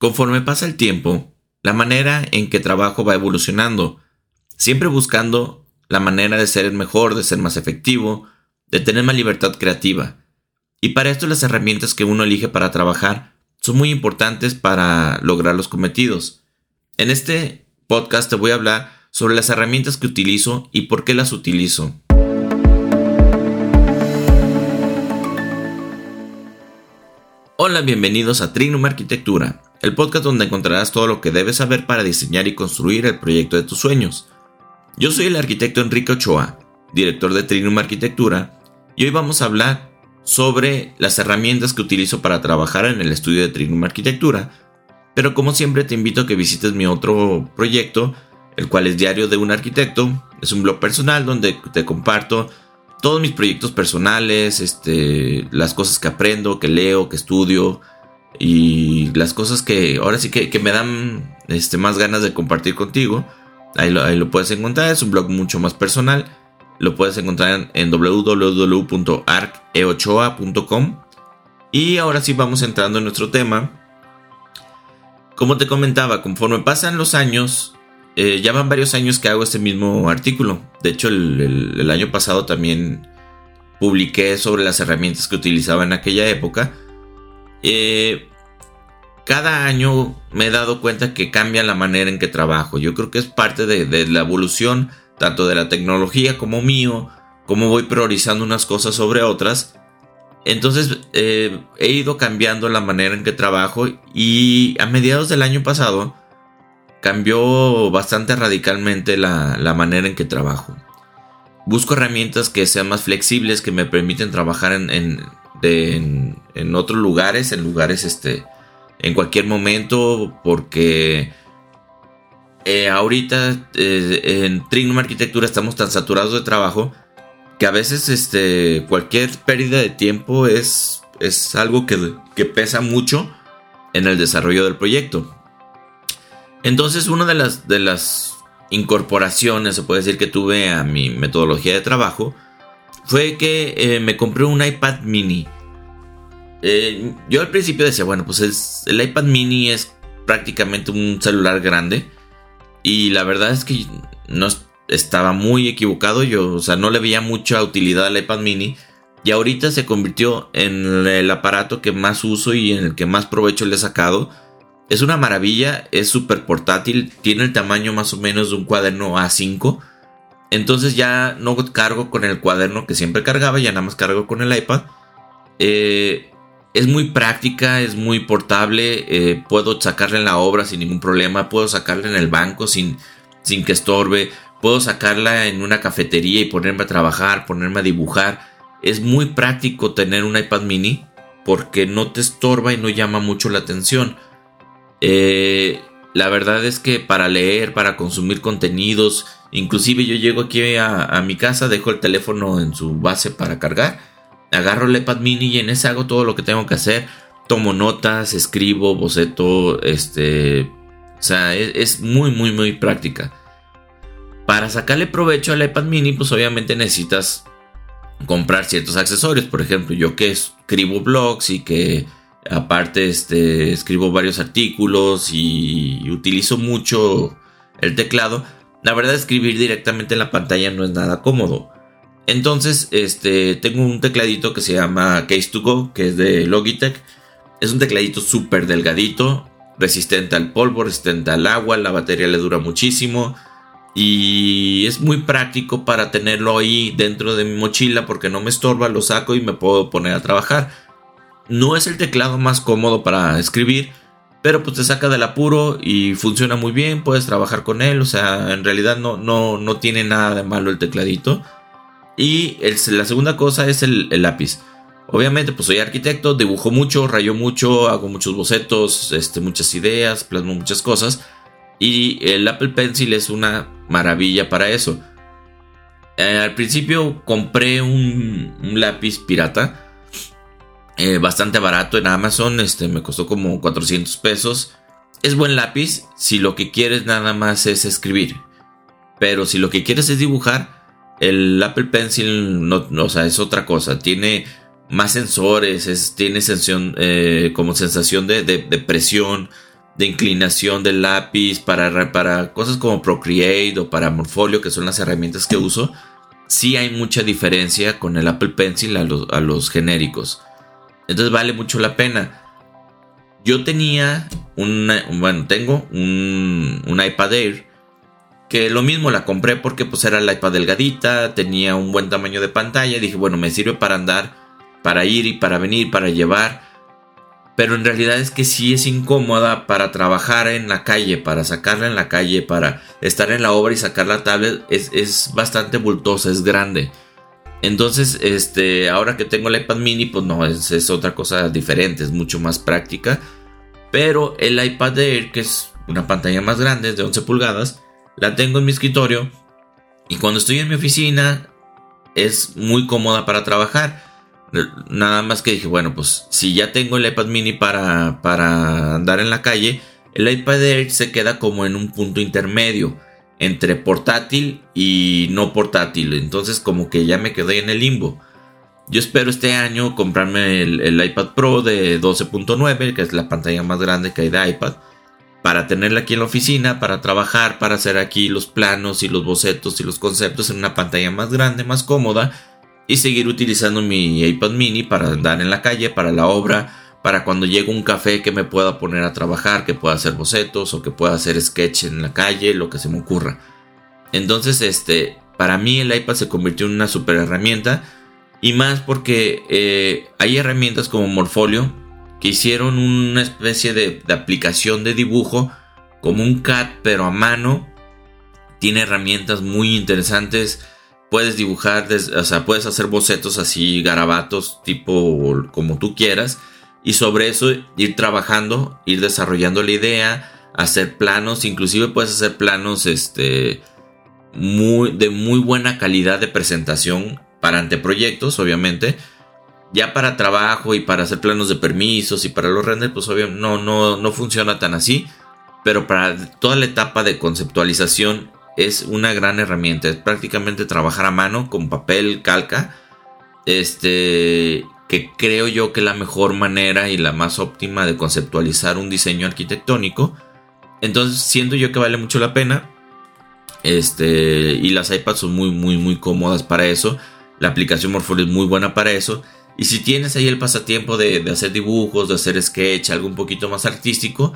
Conforme pasa el tiempo, la manera en que trabajo va evolucionando, siempre buscando la manera de ser mejor, de ser más efectivo, de tener más libertad creativa. Y para esto las herramientas que uno elige para trabajar son muy importantes para lograr los cometidos. En este podcast te voy a hablar sobre las herramientas que utilizo y por qué las utilizo. Hola, bienvenidos a Trinum Arquitectura, el podcast donde encontrarás todo lo que debes saber para diseñar y construir el proyecto de tus sueños. Yo soy el arquitecto Enrique Ochoa, director de Trinum Arquitectura, y hoy vamos a hablar sobre las herramientas que utilizo para trabajar en el estudio de Trinum Arquitectura, pero como siempre te invito a que visites mi otro proyecto, el cual es Diario de un Arquitecto, es un blog personal donde te comparto todos mis proyectos personales, este, las cosas que aprendo, que leo, que estudio, y las cosas que ahora sí que, me dan este, más ganas de compartir contigo. Ahí lo, ahí lo, puedes encontrar, es un blog mucho más personal. Lo puedes encontrar en www.arceochoa.com. Y ahora sí vamos entrando en nuestro tema. Como te comentaba, conforme pasan los años, eh, ya van varios años que hago este mismo artículo. De hecho, el año pasado también publiqué sobre las herramientas que utilizaba en aquella época. Eh, cada año me he dado cuenta que cambia la manera en que trabajo. Yo creo que es parte de, la evolución, tanto de la tecnología como mío, como voy priorizando unas cosas sobre otras. Entonces eh, he ido cambiando la manera en que trabajo y a mediados del año pasado cambió bastante radicalmente la, manera en que trabajo. Busco herramientas que sean más flexibles, que me permiten trabajar en, otros lugares, en lugares este, en cualquier momento, porque eh, ahorita eh, en Trignum Arquitectura estamos tan saturados de trabajo que a veces este, cualquier pérdida de tiempo es, es algo que, que pesa mucho en el desarrollo del proyecto. Entonces, una de las, de las incorporaciones, se puede decir, que tuve a mi metodología de trabajo fue que eh, me compré un iPad mini. Eh, yo al principio decía, bueno, pues el iPad mini es prácticamente un celular grande. Y la verdad es que no estaba muy equivocado. Yo, o sea, no le veía mucha utilidad al iPad mini. Y ahorita se convirtió en el aparato que más uso y en el que más provecho le he sacado. Es una maravilla, es súper portátil, tiene el tamaño más o menos de un cuaderno A5 entonces ya no cargo con el cuaderno que siempre cargaba, ya nada más cargo con el iPad. Eh, es muy práctica, es muy portable. Eh, puedo sacarla en la obra sin ningún problema. Puedo sacarla en el banco sin, sin que estorbe. Puedo sacarla en una cafetería y ponerme a trabajar, ponerme a dibujar. Es muy práctico tener un iPad mini porque no te estorba y no llama mucho la atención. Eh, la verdad es que para leer, para consumir contenidos, inclusive yo llego aquí a, mi casa, dejo el teléfono en su base para cargar, agarro el iPad mini y en ese hago todo lo que tengo que hacer, tomo notas, escribo, boceto, este, o sea, es, es muy, muy, muy práctica. Para sacarle provecho al iPad mini, pues obviamente necesitas comprar ciertos accesorios, por ejemplo, yo que escribo blogs y que Aparte, este, escribo varios artículos y utilizo mucho el teclado. La verdad, escribir directamente en la pantalla no es nada cómodo. Entonces, este, tengo un tecladito que se llama Case 2 Go, que es de Logitech. Es un tecladito súper delgadito, resistente al polvo, resistente al agua, la batería le dura muchísimo. Y es muy práctico para tenerlo ahí dentro de mi mochila porque no me estorba, lo saco y me puedo poner a trabajar. No es el teclado más cómodo para escribir, pero pues te saca del apuro y funciona muy bien, puedes trabajar con él, o sea, en realidad no, no, no tiene nada de malo el tecladito. Y la segunda cosa es el, lápiz. Obviamente, pues soy arquitecto, dibujo mucho, rayo mucho, hago muchos bocetos, este, muchas ideas, plasmo muchas cosas. Y el Apple Pencil es una maravilla para eso. Eh, al principio compré un lápiz pirata eh, bastante barato en Amazon, este me costó como 400 pesos. Es buen lápiz si lo que quieres nada más es escribir. Pero si lo que quieres es dibujar, el Apple Pencil no, o sea, es otra cosa. Tiene más sensores, tiene sensación, eh, como sensación de, presión. de inclinación del lápiz, para, para cosas como Procreate o para Morfolio, que son las herramientas que uso, sí hay mucha diferencia con el Apple Pencil a los, a los genéricos. Entonces vale mucho la pena. Yo tenía un, bueno, tengo un, un iPad Air que lo mismo la compré porque pues era la iPad delgadita, tenía un buen tamaño de pantalla, dije, bueno, me sirve para andar, para ir y para venir, para llevar. Pero en realidad es que sí es incómoda para trabajar en la calle, para sacarla en la calle, para estar en la obra y sacar la tablet, es, es bastante bultosa, es grande. Entonces, este, ahora que tengo el iPad mini, pues no, es, es otra cosa diferente, es mucho más práctica. Pero el iPad Air, que es una pantalla más grande, de 11 pulgadas, la tengo en mi escritorio y cuando estoy en mi oficina es muy cómoda para trabajar. Nada más que dije, bueno, pues si ya tengo el iPad mini para, para andar en la calle, el iPad Air se queda como en un punto intermedio entre portátil y no portátil. Entonces como que ya me quedé en el limbo. Yo espero este año comprarme el, el iPad Pro de 12.9, que es la pantalla más grande que hay de iPad para tenerla aquí en la oficina, para trabajar, para hacer aquí los planos y los bocetos y los conceptos en una pantalla más grande, más cómoda y seguir utilizando mi iPad mini para andar en la calle, para la obra, para cuando llegue un café que me pueda poner a trabajar, que pueda hacer bocetos o que pueda hacer sketch en la calle, lo que se me ocurra. Entonces, este, para mí el iPad se convirtió en una super herramienta y más porque eh, hay herramientas como Morfolio que hicieron una especie de, aplicación de dibujo como un CAD pero a mano. Tiene herramientas muy interesantes. Puedes dibujar, o sea, puedes hacer bocetos así, garabatos, tipo como tú quieras. Y sobre eso ir trabajando, ir desarrollando la idea, hacer planos, inclusive puedes hacer planos este, muy, de muy buena calidad de presentación para anteproyectos, obviamente ya para trabajo y para hacer planos de permisos y para los renders, pues obviamente no, no, no funciona tan así. Pero para toda la etapa de conceptualización es una gran herramienta. Es prácticamente trabajar a mano con papel, calca. Este, que creo yo que es la mejor manera y la más óptima de conceptualizar un diseño arquitectónico. Entonces siento yo que vale mucho la pena. Este, y las iPads son muy, muy, muy cómodas para eso. La aplicación Morpholio es muy buena para eso. Y si tienes ahí el pasatiempo de, hacer dibujos, de hacer sketch, algo un poquito más artístico,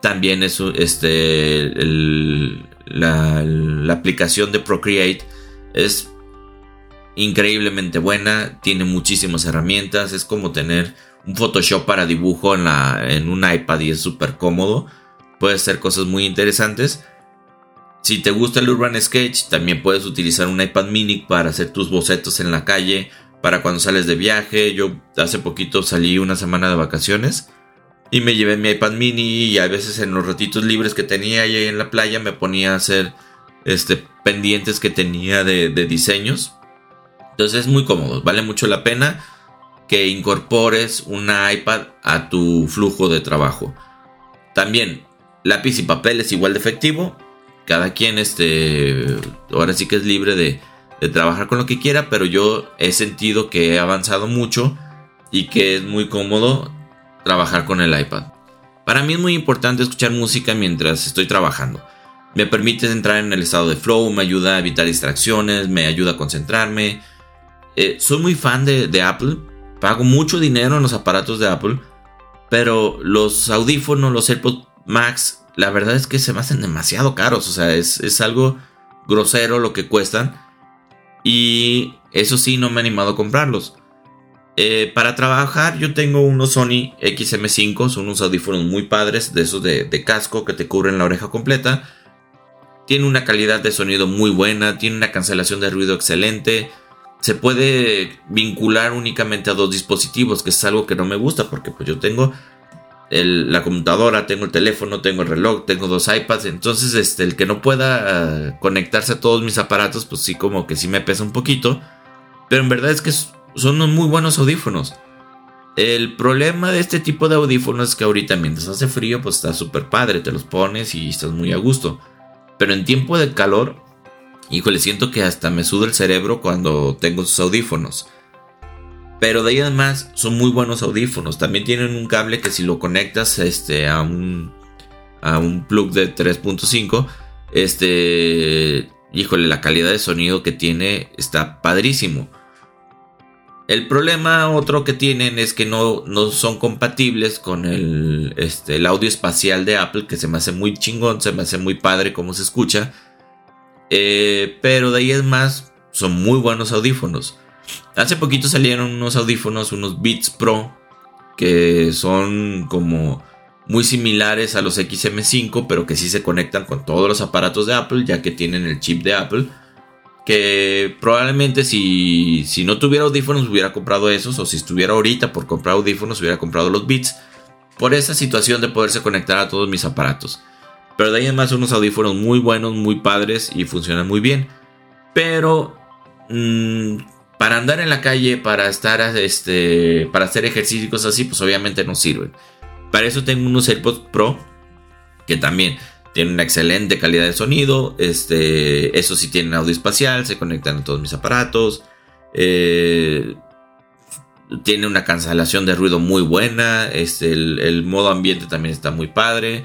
también es este, la, aplicación de Procreate es increíblemente buena, tiene muchísimas herramientas, es como tener un Photoshop para dibujo en, la, en un iPad y es súper cómodo, puedes hacer cosas muy interesantes. Si te gusta el Urban Sketch, también puedes utilizar un iPad mini para hacer tus bocetos en la calle para cuando sales de viaje. Yo hace poquito salí una semana de vacaciones y me llevé mi iPad mini y a veces en los ratitos libres que tenía ahí en la playa me ponía a hacer este, pendientes que tenía de, diseños. Entonces es muy cómodo, vale mucho la pena que incorpores una iPad a tu flujo de trabajo. También lápiz y papel es igual de efectivo. Cada quien este ahora sí que es libre de, de trabajar con lo que quiera, pero yo he sentido que he avanzado mucho y que es muy cómodo trabajar con el iPad. Para mí es muy importante escuchar música mientras estoy trabajando. Me permite entrar en el estado de flow, me ayuda a evitar distracciones, me ayuda a concentrarme. Eh, soy muy fan de, Apple, pago mucho dinero en los aparatos de Apple, pero los audífonos, los AirPods Max, la verdad es que se me hacen demasiado caros, o sea, es, es algo grosero lo que cuestan. Y eso sí, no me he animado a comprarlos. Eh, para trabajar yo tengo unos Sony XM5, son unos audífonos muy padres, de esos de, casco que te cubren la oreja completa. Tiene una calidad de sonido muy buena, tiene una cancelación de ruido excelente. Se puede vincular únicamente a dos dispositivos, que es algo que no me gusta porque pues yo tengo la computadora, tengo el teléfono, tengo el reloj, tengo dos iPads. Entonces, este, el que no pueda eh, conectarse a todos mis aparatos, pues sí, como que sí me pesa un poquito. Pero en verdad es que son muy buenos audífonos. El problema de este tipo de audífonos es que ahorita mientras hace frío, pues está súper padre, te los pones y estás muy a gusto. Pero en tiempo de calor, híjole, siento que hasta me suda el cerebro cuando tengo sus audífonos. Pero de ahí además son muy buenos audífonos. También tienen un cable que si lo conectas este, a un a un plug de 3.5, este, híjole, la calidad de sonido que tiene está padrísimo. El problema otro que tienen es que no, no son compatibles con el, este, el audio espacial de Apple, que se me hace muy chingón, se me hace muy padre como se escucha. Eh, pero de ahí es más, son muy buenos audífonos. Hace poquito salieron unos audífonos, unos Beats Pro, que son como muy similares a los XM5, pero que sí se conectan con todos los aparatos de Apple, ya que tienen el chip de Apple. Que probablemente si, si no tuviera audífonos hubiera comprado esos, o si estuviera ahorita por comprar audífonos hubiera comprado los Beats, por esa situación de poderse conectar a todos mis aparatos. Pero de ahí además unos audífonos muy buenos, muy padres y funcionan muy bien. Pero mmm, para andar en la calle, para estar, este, para hacer ejercicio y cosas así, pues obviamente no sirven. Para eso tengo unos AirPods Pro que también tienen una excelente calidad de sonido. Este, eso sí tienen audio espacial, se conectan a todos mis aparatos. Eh, tiene una cancelación de ruido muy buena. Este, el, el, modo ambiente también está muy padre.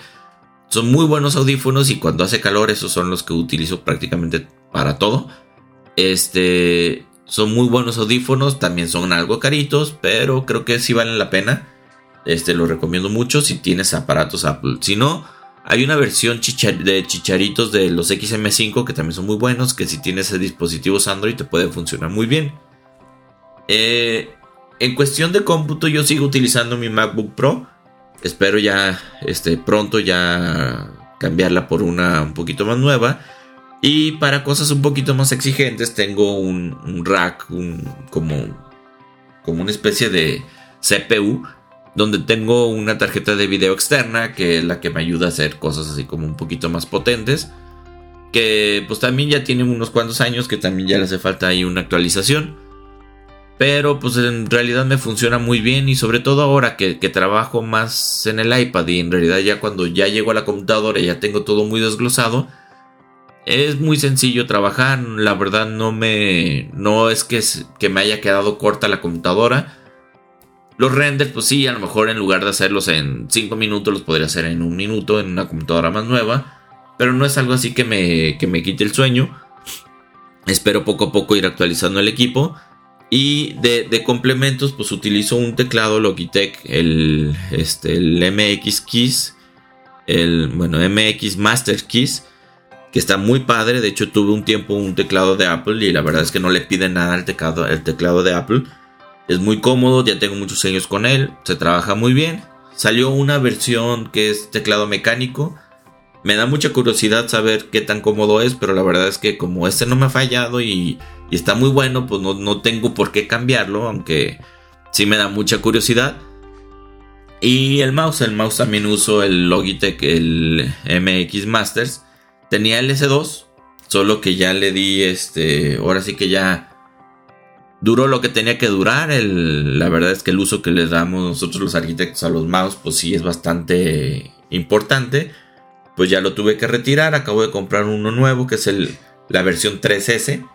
Son muy buenos audífonos y cuando hace calor esos son los que utilizo prácticamente para todo. Este, son muy buenos audífonos, también son algo caritos, pero creo que sí valen la pena. Este lo recomiendo mucho si tienes aparatos Apple. Si no, hay una versión de chicharitos de los XM5 que también son muy buenos, que si tienes dispositivos Android te puede funcionar muy bien. Eh, en cuestión de cómputo yo sigo utilizando mi MacBook Pro. Espero ya este, pronto ya cambiarla por una un poquito más nueva. Y para cosas un poquito más exigentes tengo un, rack, como, como una especie de CPU, donde tengo una tarjeta de video externa, que es la que me ayuda a hacer cosas así como un poquito más potentes. Que pues también ya tiene unos cuantos años, que también ya le hace falta ahí una actualización. Pero pues en realidad me funciona muy bien y sobre todo ahora que, trabajo más en el iPad y en realidad ya cuando ya llego a la computadora ya tengo todo muy desglosado es muy sencillo trabajar, la verdad no me no es que, que me haya quedado corta la computadora. Los renders, pues sí, a lo mejor en lugar de hacerlos en 5 minutos, los podría hacer en un minuto en una computadora más nueva. Pero no es algo así que me, que me quite el sueño. Espero poco a poco ir actualizando el equipo. Y de, complementos, pues utilizo un teclado Logitech, el, este, el MX Keys, el, bueno, MX Master Keys que está muy padre. De hecho, tuve un tiempo un teclado de Apple y la verdad es que no le pide nada al teclado, el teclado de Apple. Es muy cómodo, ya tengo muchos años con él, se trabaja muy bien. Salió una versión que es teclado mecánico. Me da mucha curiosidad saber qué tan cómodo es, pero la verdad es que como este no me ha fallado y, está muy bueno, pues no, no tengo por qué cambiarlo, aunque sí me da mucha curiosidad. Y el mouse, el mouse también uso el Logitech, el MX Masters Tenía el S2, solo que ya le di este, ahora sí que ya duró lo que tenía que durar. la verdad es que el uso que les damos nosotros los arquitectos a los mouse, pues sí es bastante importante. Pues ya lo tuve que retirar, acabo de comprar uno nuevo que es el, la versión 3S.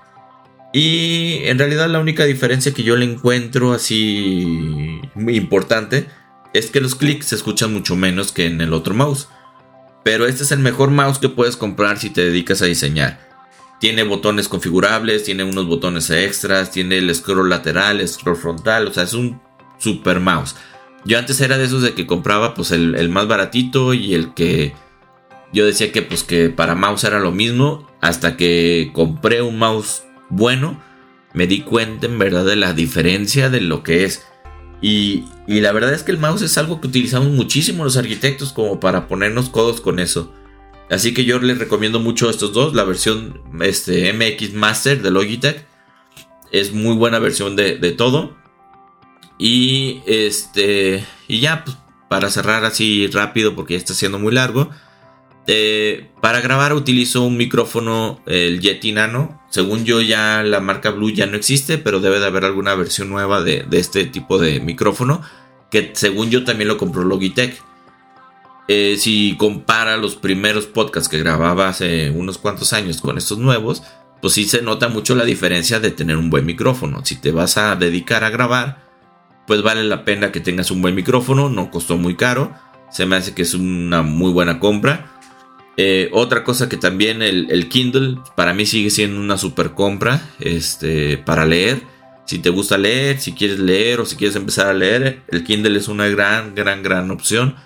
Y en realidad la única diferencia que yo le encuentro así muy importante es que los clics se escuchan mucho menos que en el otro mouse. Pero este es el mejor mouse que puedes comprar si te dedicas a diseñar. Tiene botones configurables, tiene unos botones extras, tiene el scroll lateral, el scroll frontal, o sea, es un super mouse. Yo antes era de esos de que compraba pues el, más baratito y el que yo decía que pues que para mouse era lo mismo hasta que compré un mouse bueno me di cuenta en verdad de la diferencia de lo que es y, la verdad es que el mouse es algo que utilizamos muchísimo los arquitectos como para ponernos codos con eso. Así que yo les recomiendo mucho estos dos. La versión este, MX Master de Logitech es muy buena versión de, todo. Y este. Y ya, pues, para cerrar así rápido, porque ya está siendo muy largo. Eh, para grabar utilizo un micrófono, el Yeti Nano. Según yo ya la marca Blue ya no existe, pero debe de haber alguna versión nueva de, este tipo de micrófono. Que según yo también lo compró Logitech. Eh, si compara los primeros podcasts que grababa hace unos cuantos años con estos nuevos, pues sí se nota mucho la diferencia de tener un buen micrófono. Si te vas a dedicar a grabar, pues vale la pena que tengas un buen micrófono, no costó muy caro Se me hace que es una muy buena compra. Eh, otra cosa que también el, Kindle para mí sigue siendo una super compra este, para leer. Si te gusta leer, si quieres leer o si quieres empezar a leer, el Kindle es una gran, gran, gran opción.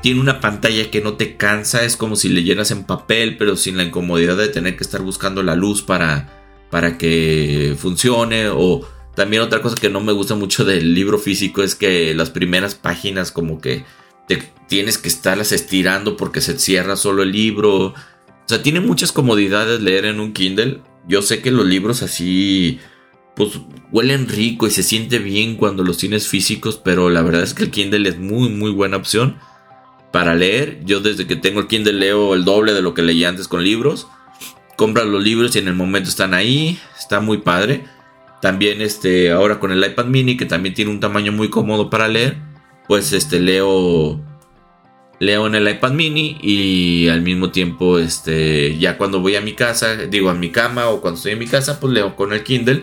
Tiene una pantalla que no te cansa, es como si leyeras en papel, pero sin la incomodidad de tener que estar buscando la luz para, para que funcione. O también otra cosa que no me gusta mucho del libro físico es que las primeras páginas como que te tienes que estarlas estirando porque se cierra solo el libro. O sea, tiene muchas comodidades leer en un Kindle. Yo sé que los libros así pues huelen rico y se siente bien cuando los tienes físicos, pero la verdad es que el Kindle es muy muy buena opción para leer. Yo desde que tengo el Kindle leo el doble de lo que leía antes con libros. Compras los libros y en el momento están ahí, está muy padre. También este ahora con el iPad mini que también tiene un tamaño muy cómodo para leer, pues este leo leo en el iPad mini y al mismo tiempo este ya cuando voy a mi casa, digo a mi cama o cuando estoy en mi casa, pues leo con el Kindle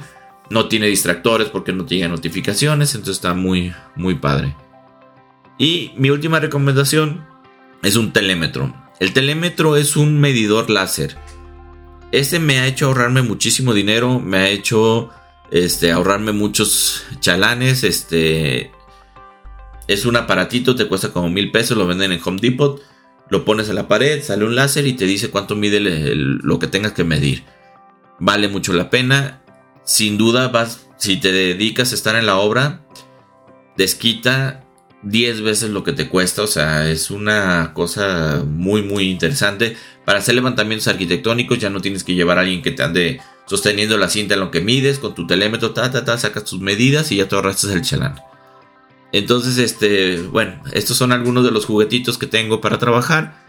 no tiene distractores porque no tiene notificaciones, entonces está muy, muy padre. Y mi última recomendación es un telémetro. El telémetro es un medidor láser. Este me ha hecho ahorrarme muchísimo dinero, me ha hecho este, ahorrarme muchos chalanes. Este es un aparatito, te cuesta como mil pesos, lo venden en Home Depot. Lo pones en la pared, sale un láser y te dice cuánto mide lo que tengas que medir. Vale mucho la pena sin duda vas, si te dedicas a estar en la obra, desquita 10 veces lo que te cuesta, o sea, es una cosa muy, muy interesante. Para hacer levantamientos arquitectónicos ya no tienes que llevar a alguien que te ande sosteniendo la cinta en lo que mides, con tu telémetro, ta, ta, ta, sacas tus medidas y ya te ahorraste el chalán. Entonces, este, bueno, estos son algunos de los juguetitos que tengo para trabajar.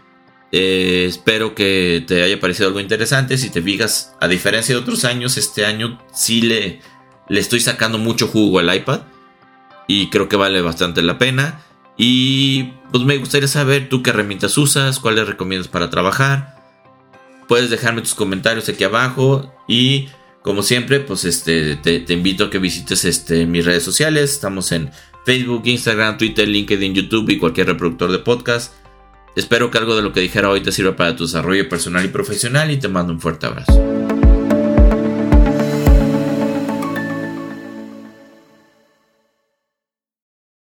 Eh, espero que te haya parecido algo interesante. Si te fijas, a diferencia de otros años, este año sí le, le estoy sacando mucho jugo al iPad. Y creo que vale bastante la pena. Y pues me gustaría saber tú qué herramientas usas, cuáles recomiendas para trabajar. Puedes dejarme tus comentarios aquí abajo. Y como siempre, pues este, te, te invito a que visites este, mis redes sociales. Estamos en Facebook, Instagram, Twitter, LinkedIn, YouTube y cualquier reproductor de podcast. Espero que algo de lo que dijera hoy te sirva para tu desarrollo personal y profesional y te mando un fuerte abrazo.